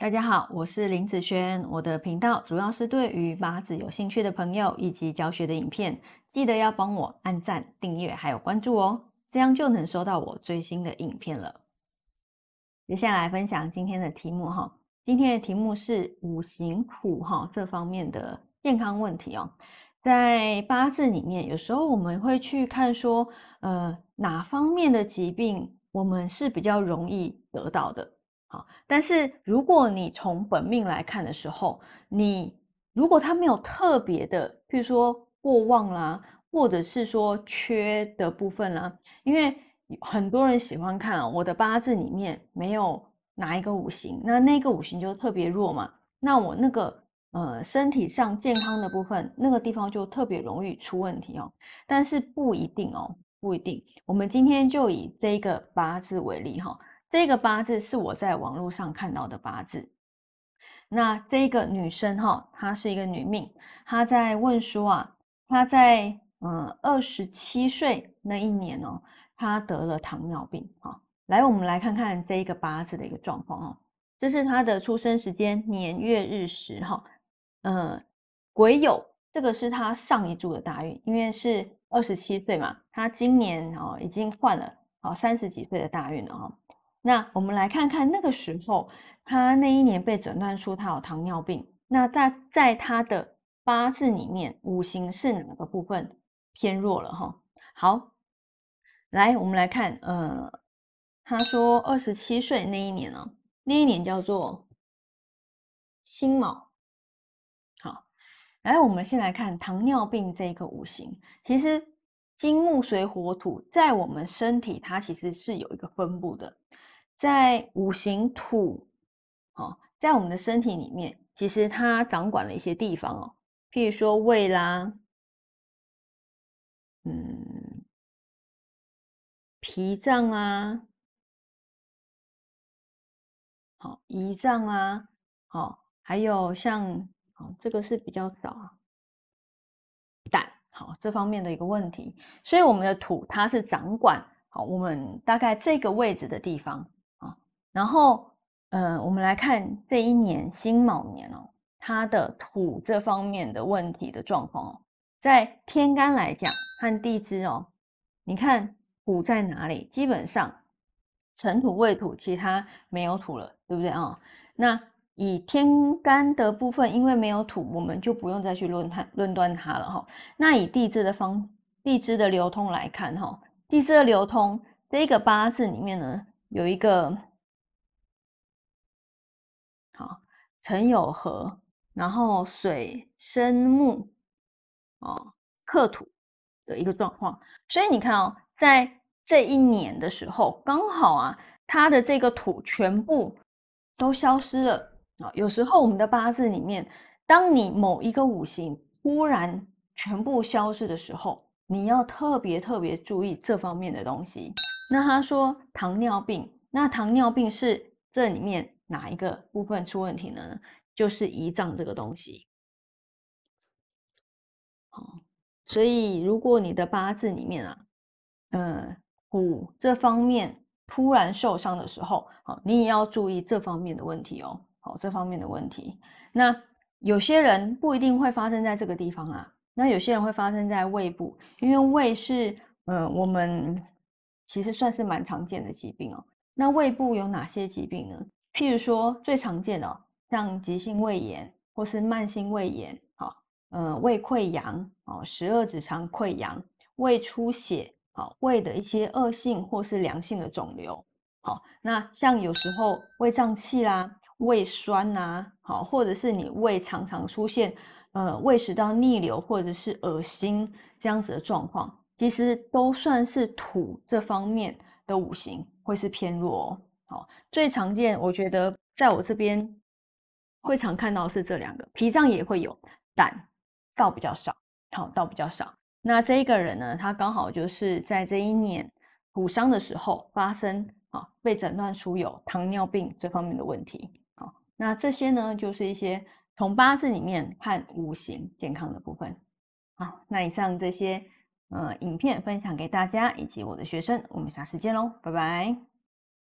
大家好，我是林子轩。我的频道主要是对于八字有兴趣的朋友以及教学的影片，记得要帮我按赞、订阅还有关注哦，这样就能收到我最新的影片了。接下来分享今天的题目哈，今天的题目是五行土哈这方面的健康问题哦。在八字里面，有时候我们会去看说，呃，哪方面的疾病我们是比较容易得到的。好，但是如果你从本命来看的时候，你如果他没有特别的，譬如说过旺啦，或者是说缺的部分啦，因为很多人喜欢看啊，我的八字里面没有哪一个五行，那那个五行就特别弱嘛，那我那个呃身体上健康的部分，那个地方就特别容易出问题哦。但是不一定哦，不一定。我们今天就以这个八字为例哈。这个八字是我在网络上看到的八字。那这个女生哈，她是一个女命，她在问说啊，她在嗯二十七岁那一年哦，她得了糖尿病啊。来，我们来看看这一个八字的一个状况哦。这是她的出生时间年月日时哈，嗯，癸酉，这个是她上一柱的大运，因为是二十七岁嘛，她今年哦已经换了哦三十几岁的大运了哈。那我们来看看那个时候，他那一年被诊断出他有糖尿病。那在在他的八字里面，五行是哪个部分偏弱了哈？好，来我们来看，呃，他说二十七岁那一年呢，那一年叫做辛卯。好，来我们先来看糖尿病这一个五行，其实金木水火土在我们身体它其实是有一个分布的。在五行土，哦，在我们的身体里面，其实它掌管了一些地方哦，譬如说胃啦，嗯，脾脏啊，好，胰脏啊，好，还有像，好，这个是比较少啊，胆，好，这方面的一个问题，所以我们的土它是掌管好我们大概这个位置的地方。然后，呃，我们来看这一年辛卯年哦，它的土这方面的问题的状况哦，在天干来讲和地支哦，你看土在哪里？基本上辰土未土，其他没有土了，对不对啊？那以天干的部分，因为没有土，我们就不用再去论它论断它了哈。那以地支的方地支的流通来看哈，地支的流通这个八字里面呢，有一个。辰酉合，然后水生木，哦，克土的一个状况。所以你看哦，在这一年的时候，刚好啊，它的这个土全部都消失了啊。有时候我们的八字里面，当你某一个五行忽然全部消失的时候，你要特别特别注意这方面的东西。那他说糖尿病，那糖尿病是这里面。哪一个部分出问题呢？就是胰脏这个东西。好，所以如果你的八字里面啊，嗯，骨这方面突然受伤的时候，好，你也要注意这方面的问题哦。好，这方面的问题。那有些人不一定会发生在这个地方啊，那有些人会发生在胃部，因为胃是，嗯，我们其实算是蛮常见的疾病哦。那胃部有哪些疾病呢？譬如说，最常见的像急性胃炎或是慢性胃炎，好，呃，胃溃疡，哦，十二指肠溃疡，胃出血，好，胃的一些恶性或是良性的肿瘤，好，那像有时候胃胀气啦，胃酸呐，好，或者是你胃常常出现，呃，胃食道逆流或者是恶心这样子的状况，其实都算是土这方面的五行会是偏弱。好，最常见，我觉得在我这边会常看到是这两个，脾脏也会有，胆倒比较少，好，倒比较少。那这一个人呢，他刚好就是在这一年骨伤的时候发生，啊，被诊断出有糖尿病这方面的问题。好，那这些呢，就是一些从八字里面看五行健康的部分。好，那以上这些呃影片分享给大家以及我的学生，我们下次见喽，拜拜。